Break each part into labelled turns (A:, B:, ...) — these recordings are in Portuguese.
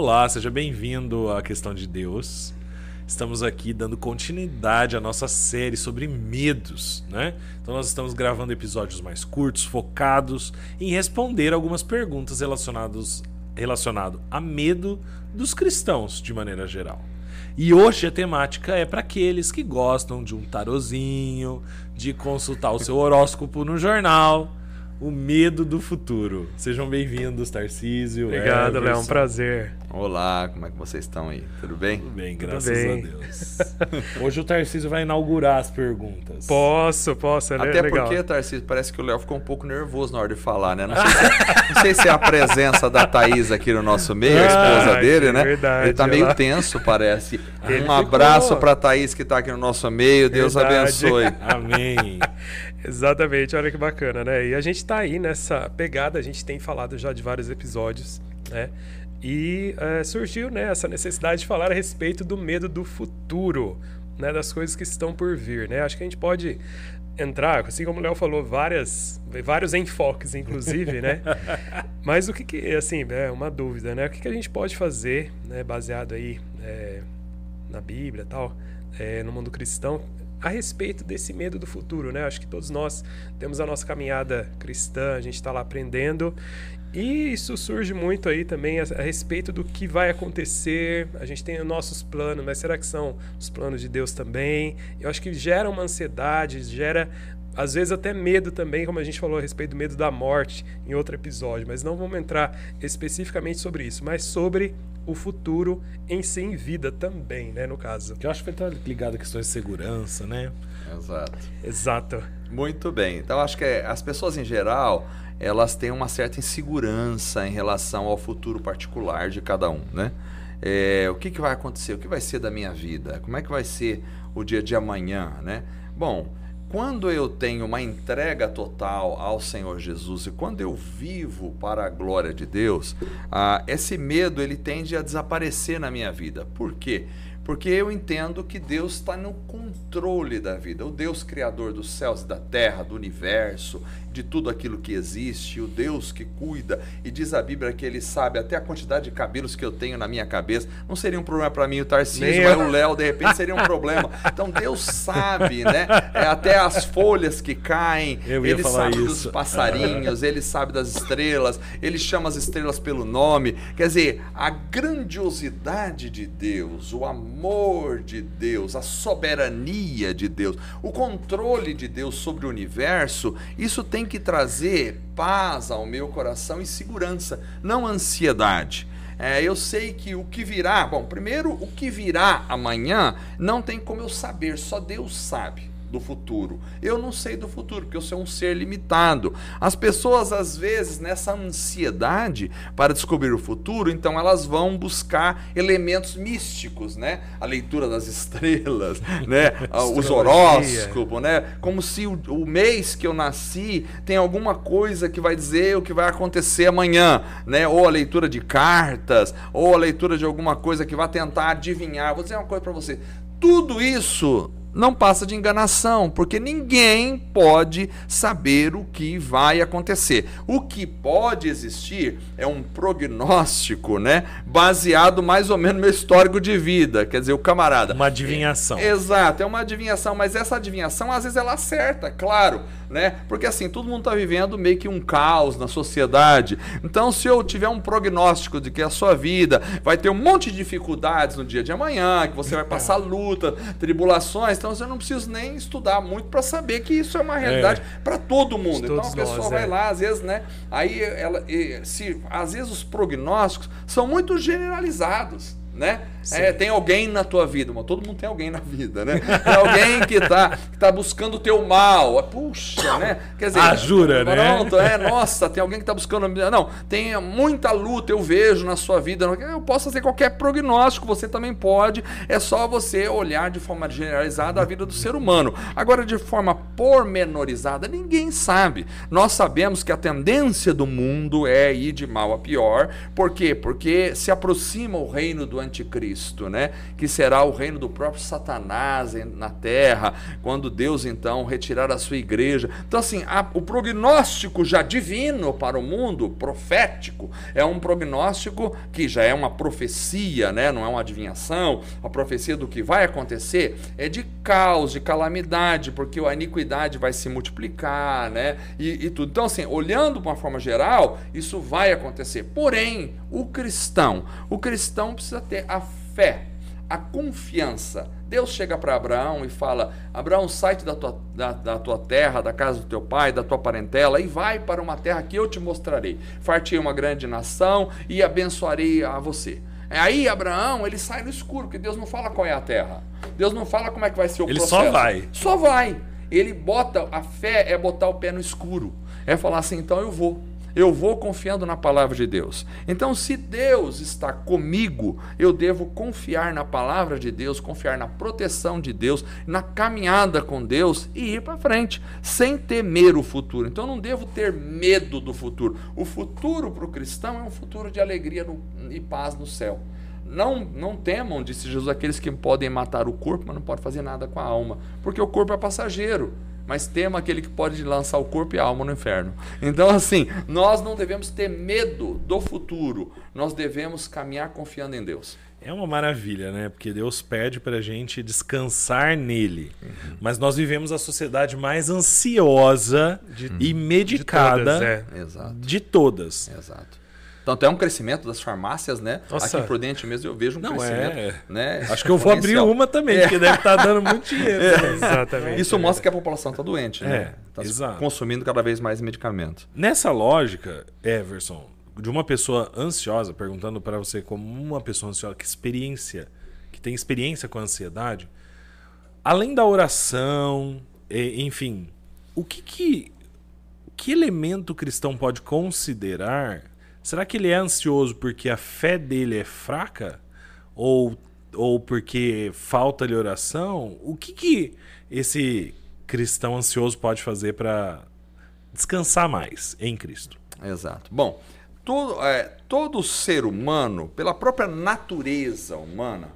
A: Olá, seja bem-vindo à Questão de Deus. Estamos aqui dando continuidade à nossa série sobre medos, né? Então nós estamos gravando episódios mais curtos, focados em responder algumas perguntas relacionadas relacionado a medo dos cristãos de maneira geral. E hoje a temática é para aqueles que gostam de um tarozinho, de consultar o seu horóscopo no jornal, o medo do futuro. Sejam bem-vindos, Tarcísio.
B: Obrigado, Léo. É um prazer.
C: Olá, como é que vocês estão aí? Tudo bem?
A: Tudo bem, graças Tudo bem. a Deus. Hoje o Tarcísio vai inaugurar as perguntas.
B: Posso, posso. É
C: Até
B: legal.
C: porque, Tarcísio, parece que o Léo ficou um pouco nervoso na hora de falar, né? Não sei, se, não sei se é a presença da Thaís aqui no nosso meio, a esposa ah, dele, né?
B: Verdade,
C: Ele tá meio
B: ela...
C: tenso, parece. Ele um abraço para Thaís que tá aqui no nosso meio. Deus verdade. abençoe.
A: Amém.
B: Exatamente, olha que bacana, né? E a gente tá aí nessa pegada, a gente tem falado já de vários episódios, né? E é, surgiu né, essa necessidade de falar a respeito do medo do futuro, né, das coisas que estão por vir. Né? Acho que a gente pode entrar, assim como o Léo falou, várias, vários enfoques, inclusive, né? Mas o que, que assim, é uma dúvida, né? O que, que a gente pode fazer, né, baseado aí é, na Bíblia e tal, é, no mundo cristão, a respeito desse medo do futuro, né? Acho que todos nós temos a nossa caminhada cristã, a gente está lá aprendendo e isso surge muito aí também a, a, respeito do que vai acontecer. A gente tem os nossos planos, mas será que são os planos de Deus também? Eu acho que gera uma ansiedade, gera às vezes até medo também, como a gente falou a respeito do medo da morte em outro episódio, mas não vamos entrar especificamente sobre isso, mas sobre o futuro em si em vida também, né, no caso.
A: Que eu acho que vai estar ligado a questões de segurança, né?
C: Exato.
B: Exato.
C: Muito bem. Então acho que é, as pessoas em geral, elas têm uma certa insegurança em relação ao futuro particular de cada um, né? É, o que, que vai acontecer? O que vai ser da minha vida? Como é que vai ser o dia de amanhã, né? Bom, quando eu tenho uma entrega total ao Senhor Jesus e quando eu vivo para a glória de Deus, ah, esse medo ele tende a desaparecer na minha vida. Por quê? Eu entendo que Deus está no controle da vida. O Deus criador dos céus e da terra, do universo, de tudo aquilo que existe, o Deus que cuida. E diz a Bíblia que ele sabe até a quantidade de cabelos que eu tenho na minha cabeça. Não seria um problema para mim o Tarcísio, mas o Léo, de repente, seria um problema. Então Deus sabe, né? É, até as folhas que caem. ele sabe isso. dos passarinhos, ele sabe das estrelas, ele chama as estrelas pelo nome. Quer dizer, a grandiosidade de Deus, o amor amor de Deus, a soberania de Deus, o controle de Deus sobre o universo, isso tem que trazer paz ao meu coração e segurança, não ansiedade. É, eu sei que o que virá, bom, primeiro, o que virá amanhã não tem como eu saber, só Deus sabe do futuro. Eu não sei do futuro, porque eu sou um ser limitado. As pessoas, às vezes, nessa ansiedade para descobrir o futuro, então elas vão buscar elementos místicos, né? A leitura das estrelas, né? Os horóscopos, né? Como se o, o mês que eu nasci tem alguma coisa que vai dizer o que vai acontecer amanhã, né? Ou a leitura de cartas, ou a leitura de alguma coisa que vai tentar adivinhar. Vou dizer uma coisa para você. Tudo isso não passa de enganação, porque ninguém pode saber o que vai acontecer. O que pode existir é um prognóstico, né, baseado mais ou menos no meu histórico de vida, quer dizer, o camarada.
A: Uma adivinhação.
C: É, exato, é uma adivinhação, mas essa adivinhação às vezes ela acerta, claro, né? Porque assim, todo mundo está vivendo meio que um caos na sociedade. Então, se eu tiver um prognóstico de que a sua vida vai ter um monte de dificuldades no dia de amanhã, que você vai passar luta, tribulações, então eu não preciso nem estudar muito para saber que isso é uma realidade é. para todo mundo. Então a pessoa nós, vai é. lá, às vezes, né? Aí ela, se, às vezes os prognósticos são muito generalizados né? É, tem alguém na tua vida, mas todo mundo tem alguém na vida, né? Tem alguém que está que tá buscando o teu mal. Puxa, né?
A: Quer dizer, ah, jura,
C: pronto,
A: né?
C: é, nossa, tem alguém que está buscando. Não, tem muita luta, eu vejo na sua vida. Eu posso fazer qualquer prognóstico, você também pode. É só você olhar de forma generalizada a vida do ser humano. Agora, de forma pormenorizada, ninguém sabe. Nós sabemos que a tendência do mundo é ir de mal a pior. Por quê? Porque se aproxima o reino do anticristo anticristo, né? Que será o reino do próprio Satanás na terra, quando Deus então retirar a sua igreja. Então, assim, a, o prognóstico já divino para o mundo, profético, é um prognóstico que já é uma profecia, né? Não é uma adivinhação. A profecia do que vai acontecer é de caos, de calamidade, porque a iniquidade vai se multiplicar, né? E, e tudo. Então, assim, olhando de uma forma geral, isso vai acontecer. Porém, o cristão, o cristão precisa ter a fé, a confiança. Deus chega para Abraão e fala: Abraão, sai da tua, da, da, tua terra, da casa do teu pai, da tua parentela, e vai para uma terra que eu te mostrarei. Fartei uma grande nação e abençoarei a você. Aí Abraão, ele sai no escuro, porque Deus não fala qual é a terra. Deus não fala como é que vai ser o
A: ele
C: processo.
A: Ele só vai.
C: Só vai. Ele bota, a fé é botar o pé no escuro. É falar assim, então eu vou. Eu vou confiando na palavra de Deus. Então, se Deus está comigo, eu devo confiar na palavra de Deus, confiar na proteção de Deus, na caminhada com Deus e ir para frente, sem temer o futuro. Então, não devo ter medo do futuro. O futuro para o cristão é um futuro de alegria no, e paz no céu. Não, não temam, disse Jesus, aqueles que podem matar o corpo, mas não podem fazer nada com a alma, porque o corpo é passageiro mas tema aquele que pode lançar o corpo e a alma no inferno. Então, assim, nós não devemos ter medo do futuro, nós devemos caminhar confiando em Deus.
A: É uma maravilha, né? Porque Deus pede para a gente descansar nele. Uhum. Mas nós vivemos a sociedade mais ansiosa de, e medicada
C: de todas. É.
A: De todas.
C: Exato. Tanto é um crescimento das farmácias, né? Nossa. Aqui em Prudente mesmo eu vejo um
A: Não,
C: crescimento.
A: É.
C: Né?
A: Acho que eu vou abrir uma também, é. porque deve estar tá dando muito dinheiro. É.
B: Né? Exatamente.
C: Isso mostra que a população está doente, né?
A: Está é,
C: consumindo cada vez mais medicamentos.
A: Nessa lógica, Everson, de uma pessoa ansiosa, perguntando para você como uma pessoa ansiosa, que experiência, que tem experiência com a ansiedade, além da oração, enfim, o que que, que elemento cristão pode considerar Será que ele é ansioso porque a fé dele é fraca? Ou, ou porque falta-lhe oração? O que, que esse cristão ansioso pode fazer para descansar mais em Cristo?
C: Exato. Bom, todo, é, todo ser humano, pela própria natureza humana,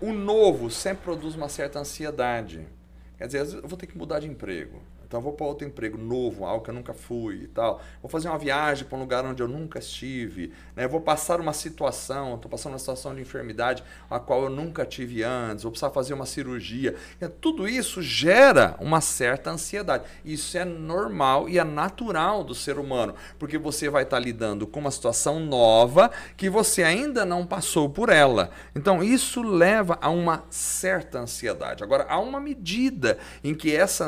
C: o novo sempre produz uma certa ansiedade. Quer dizer, eu vou ter que mudar de emprego. Então, vou para outro emprego novo, algo que eu nunca fui e tal. Vou fazer uma viagem para um lugar onde eu nunca estive. Né? Vou passar uma situação, estou passando uma situação de enfermidade a qual eu nunca tive antes. Vou precisar fazer uma cirurgia. Tudo isso gera uma certa ansiedade. Isso é normal e é natural do ser humano, porque você vai estar lidando com uma situação nova que você ainda não passou por ela. Então, isso leva a uma certa ansiedade. Agora, há uma medida em que essa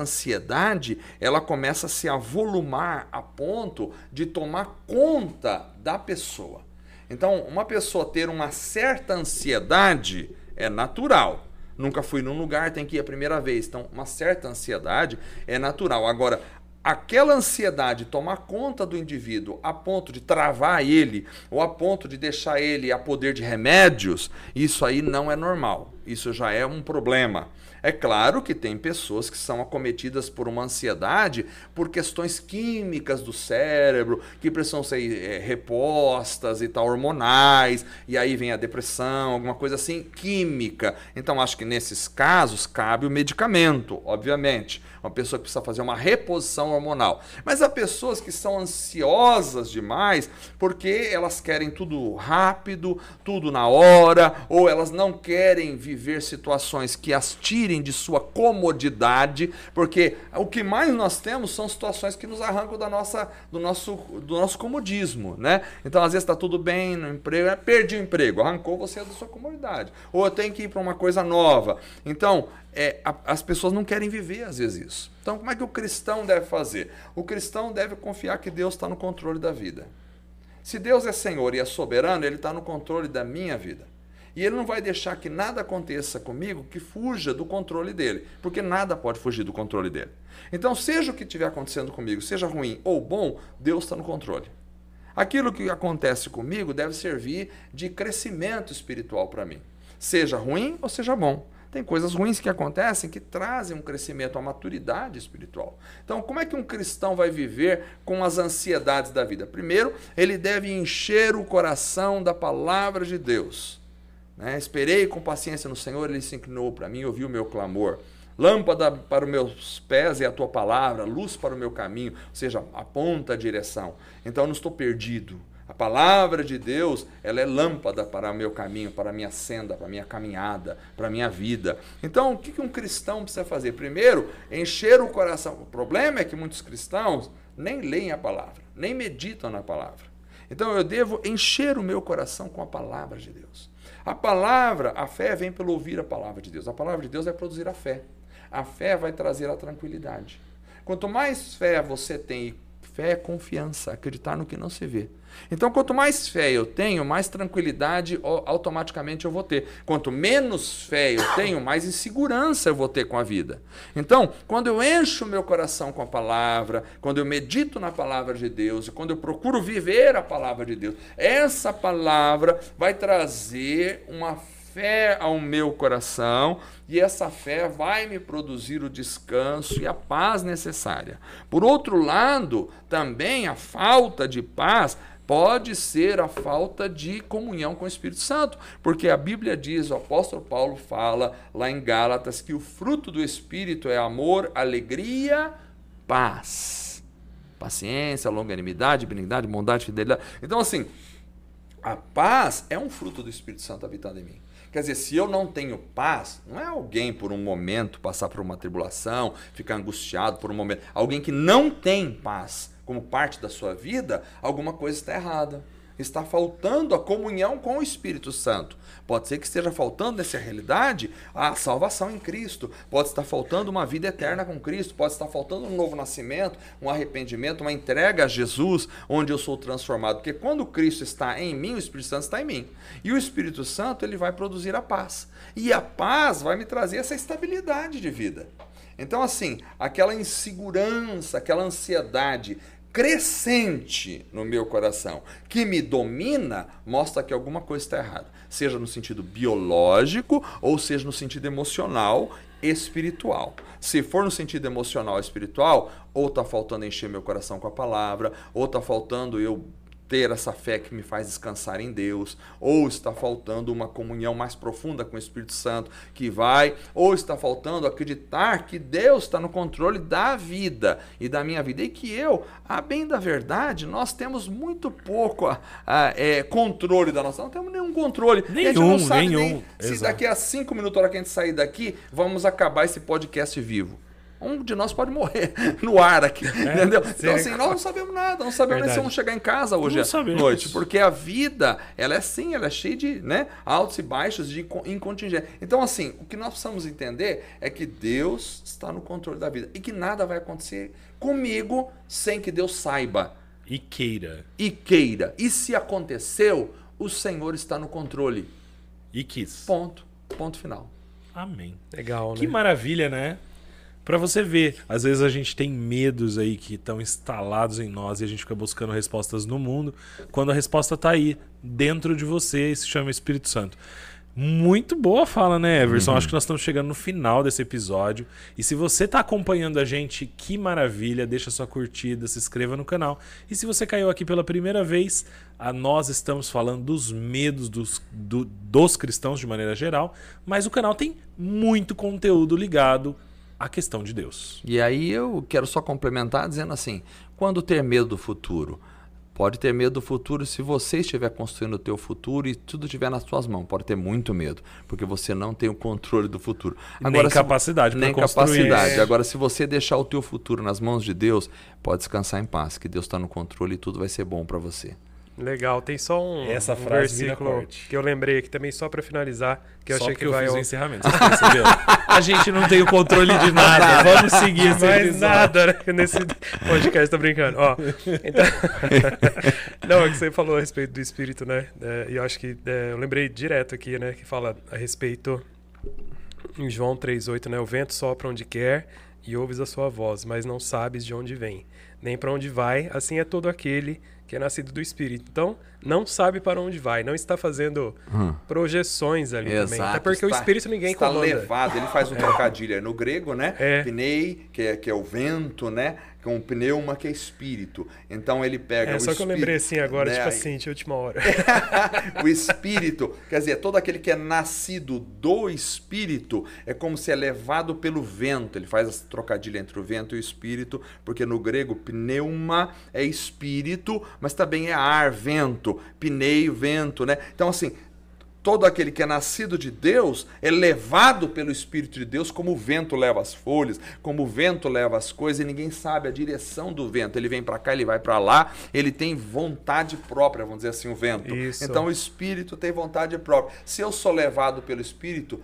C: ela começa a se avolumar a ponto de tomar conta da pessoa. Então, uma pessoa ter uma certa ansiedade é natural. Nunca fui num lugar, tem que ir a primeira vez. Então, uma certa ansiedade é natural. Agora, aquela ansiedade tomar conta do indivíduo a ponto de travar ele ou a ponto de deixar ele a poder de remédios, isso aí não é normal. Isso já é um problema. É claro que tem pessoas que são acometidas por uma ansiedade por questões químicas do cérebro, que precisam ser é, repostas e tal, hormonais, e aí vem a depressão, alguma coisa assim, química. Então acho que nesses casos cabe o medicamento, obviamente. Uma pessoa que precisa fazer uma reposição hormonal. Mas há pessoas que são ansiosas demais porque elas querem tudo rápido, tudo na hora, ou elas não querem viver situações que as tirem de sua comodidade, porque o que mais nós temos são situações que nos arrancam da nossa, do, nosso, do nosso comodismo, né? Então, às vezes está tudo bem no emprego, perdi o emprego, arrancou você da sua comodidade. Ou eu tenho que ir para uma coisa nova. Então, é, a, as pessoas não querem viver às vezes isso. Então, como é que o cristão deve fazer? O cristão deve confiar que Deus está no controle da vida. Se Deus é Senhor e é soberano, Ele está no controle da minha vida. E Ele não vai deixar que nada aconteça comigo que fuja do controle dele, porque nada pode fugir do controle dele. Então, seja o que estiver acontecendo comigo, seja ruim ou bom, Deus está no controle. Aquilo que acontece comigo deve servir de crescimento espiritual para mim, seja ruim ou seja bom. Tem coisas ruins que acontecem que trazem um crescimento, uma maturidade espiritual. Então, como é que um cristão vai viver com as ansiedades da vida? Primeiro, ele deve encher o coração da palavra de Deus. Né? Esperei com paciência no Senhor, ele se inclinou para mim, ouviu o meu clamor. Lâmpada para os meus pés é a tua palavra, luz para o meu caminho, ou seja, aponta a direção. Então eu não estou perdido. A palavra de Deus, ela é lâmpada para o meu caminho, para a minha senda, para a minha caminhada, para a minha vida. Então, o que um cristão precisa fazer? Primeiro, encher o coração. O problema é que muitos cristãos nem leem a palavra, nem meditam na palavra. Então, eu devo encher o meu coração com a palavra de Deus. A palavra, a fé vem pelo ouvir a palavra de Deus. A palavra de Deus vai produzir a fé. A fé vai trazer a tranquilidade. Quanto mais fé você tem, fé é confiança, acreditar no que não se vê. Então, quanto mais fé eu tenho, mais tranquilidade automaticamente eu vou ter. Quanto menos fé eu tenho, mais insegurança eu vou ter com a vida. Então, quando eu encho meu coração com a palavra, quando eu medito na palavra de Deus, quando eu procuro viver a palavra de Deus, essa palavra vai trazer uma fé ao meu coração e essa fé vai me produzir o descanso e a paz necessária. Por outro lado, também a falta de paz pode ser a falta de comunhão com o Espírito Santo, porque a Bíblia diz, o apóstolo Paulo fala lá em Gálatas que o fruto do Espírito é amor, alegria, paz, paciência, longanimidade, benignidade, bondade, fidelidade. Então, assim, a paz é um fruto do Espírito Santo habitando em mim. Quer dizer, se eu não tenho paz, não é alguém por um momento passar por uma tribulação, ficar angustiado por um momento. Alguém que não tem paz como parte da sua vida, alguma coisa está errada. Está faltando a comunhão com o Espírito Santo. Pode ser que esteja faltando nessa realidade a salvação em Cristo. Pode estar faltando uma vida eterna com Cristo. Pode estar faltando um novo nascimento, um arrependimento, uma entrega a Jesus, onde eu sou transformado. Porque quando Cristo está em mim, o Espírito Santo está em mim. E o Espírito Santo ele vai produzir a paz. E a paz vai me trazer essa estabilidade de vida. Então, assim, aquela insegurança, aquela ansiedade crescente no meu coração que me domina, mostra que alguma coisa está errada. Seja no sentido biológico ou seja no sentido emocional, espiritual. Se for no sentido emocional espiritual, ou está faltando encher meu coração com a palavra, ou está faltando eu ter essa fé que me faz descansar em Deus, ou está faltando uma comunhão mais profunda com o Espírito Santo que vai, ou está faltando acreditar que Deus está no controle da vida e da minha vida, e que eu, a bem da verdade, nós temos muito pouco a, a, é, controle da nossa, não temos nenhum controle.
A: Nenhum, nenhum.
C: Se Exato. daqui a cinco minutos, hora que a gente sair daqui, vamos acabar esse podcast vivo um de nós pode morrer no ar aqui, é, entendeu? Então, assim, nós não sabemos nada, não sabemos nem se vamos chegar em casa hoje à noite, porque a vida, ela é assim, ela é cheia de né, altos e baixos, de incontingência. Então, assim, o que nós precisamos entender é que Deus está no controle da vida e que nada vai acontecer comigo sem que Deus saiba.
A: E queira.
C: E queira. E se aconteceu, o Senhor está no controle.
A: E quis.
C: Ponto. Ponto final.
A: Amém.
B: Legal,
A: né? Que maravilha, né? Para você ver. Às vezes a gente tem medos aí que estão instalados em nós e a gente fica buscando respostas no mundo, quando a resposta está aí, dentro de você, e se chama Espírito Santo. Muito boa fala, né, Everson? Uhum. Acho que nós estamos chegando no final desse episódio. E se você está acompanhando a gente, que maravilha! Deixa sua curtida, se inscreva no canal. E se você caiu aqui pela primeira vez, a nós estamos falando dos medos dos, do, dos cristãos de maneira geral, mas o canal tem muito conteúdo ligado a questão de Deus.
C: E aí eu quero só complementar dizendo assim: quando ter medo do futuro? Pode ter medo do futuro se você estiver construindo o teu futuro e tudo estiver nas suas mãos. Pode ter muito medo, porque você não tem o controle do futuro.
A: Agora, nem capacidade
C: Nem capacidade. É. Agora, se você deixar o teu futuro nas mãos de Deus, pode descansar em paz, que Deus está no controle e tudo vai ser bom para você.
B: Legal, tem só um,
A: Essa
B: um
A: frase
B: versículo que eu lembrei aqui também só para finalizar, que eu
A: só
B: achei que
A: eu
B: vai
A: fiz o encerramento. A gente não tem o controle de nada. Vamos seguir esse
B: Mais nada né, nesse podcast, tô brincando. Ó, então... não, é que você falou a respeito do espírito, né? É, e eu acho que é, eu lembrei direto aqui, né, que fala a respeito em João 3:8, né? O vento sopra onde quer e ouves a sua voz, mas não sabes de onde vem nem para onde vai. Assim é todo aquele que é nascido do Espírito. Então, não sabe para onde vai, não está fazendo
C: Hum.
B: projeções ali também.
C: Exato.
B: Até porque o
C: está-
B: Espírito ninguém
C: está
B: comanda.
C: levado, ele faz um trocadilho aí no grego, né?
B: É.
C: Pnei, que é, que é o vento, né? Com pneuma, que é espírito. Então ele pega
B: É,
C: o
B: só que eu lembrei assim agora,
C: né?
B: tipo assim, de última hora.
C: o espírito, quer dizer, todo aquele que é nascido do espírito é como se é levado pelo vento. Ele faz esse trocadilho entre o vento e o espírito, porque no grego pneuma é espírito, mas também é ar, vento, pneu, vento, né? Então assim, todo aquele que é nascido de Deus é levado pelo Espírito de Deus, como o vento leva as folhas, como o vento leva as coisas, e ninguém sabe a direção do vento. Ele vem para cá, ele vai para lá, ele tem vontade própria, vamos dizer assim, o vento.
B: Isso.
C: Então o Espírito tem vontade própria. Se eu sou levado pelo Espírito,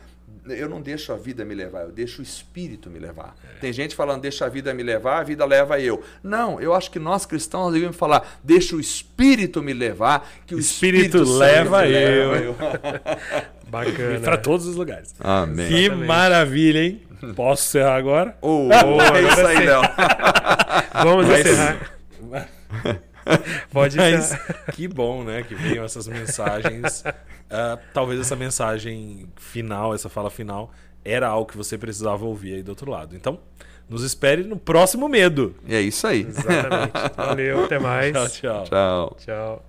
C: eu não deixo a vida me levar, eu deixo o Espírito me levar. Tem gente falando, deixa a vida me levar, a vida leva eu. Não, eu acho que nós cristãos devemos falar, deixa o Espírito me levar, que o
A: Espírito
C: Espírito,
A: leva eu.
C: leva
B: Bacana.
A: Para todos os lugares.
C: Amém.
A: Que
B: Exatamente.
A: maravilha, hein? Posso encerrar agora?
C: Oh,
B: agora
C: é isso aí. Léo.
B: Vamos
A: Mas-
B: encerrar. Pode
A: Mas que bom, né? Que venham essas mensagens. Ah, talvez essa mensagem final, essa fala final, era algo que você precisava ouvir aí do outro lado. Então, nos espere no próximo medo.
C: É isso aí.
B: Exatamente. Valeu, até mais.
A: Tchau, tchau.
C: Tchau.
B: Tchau.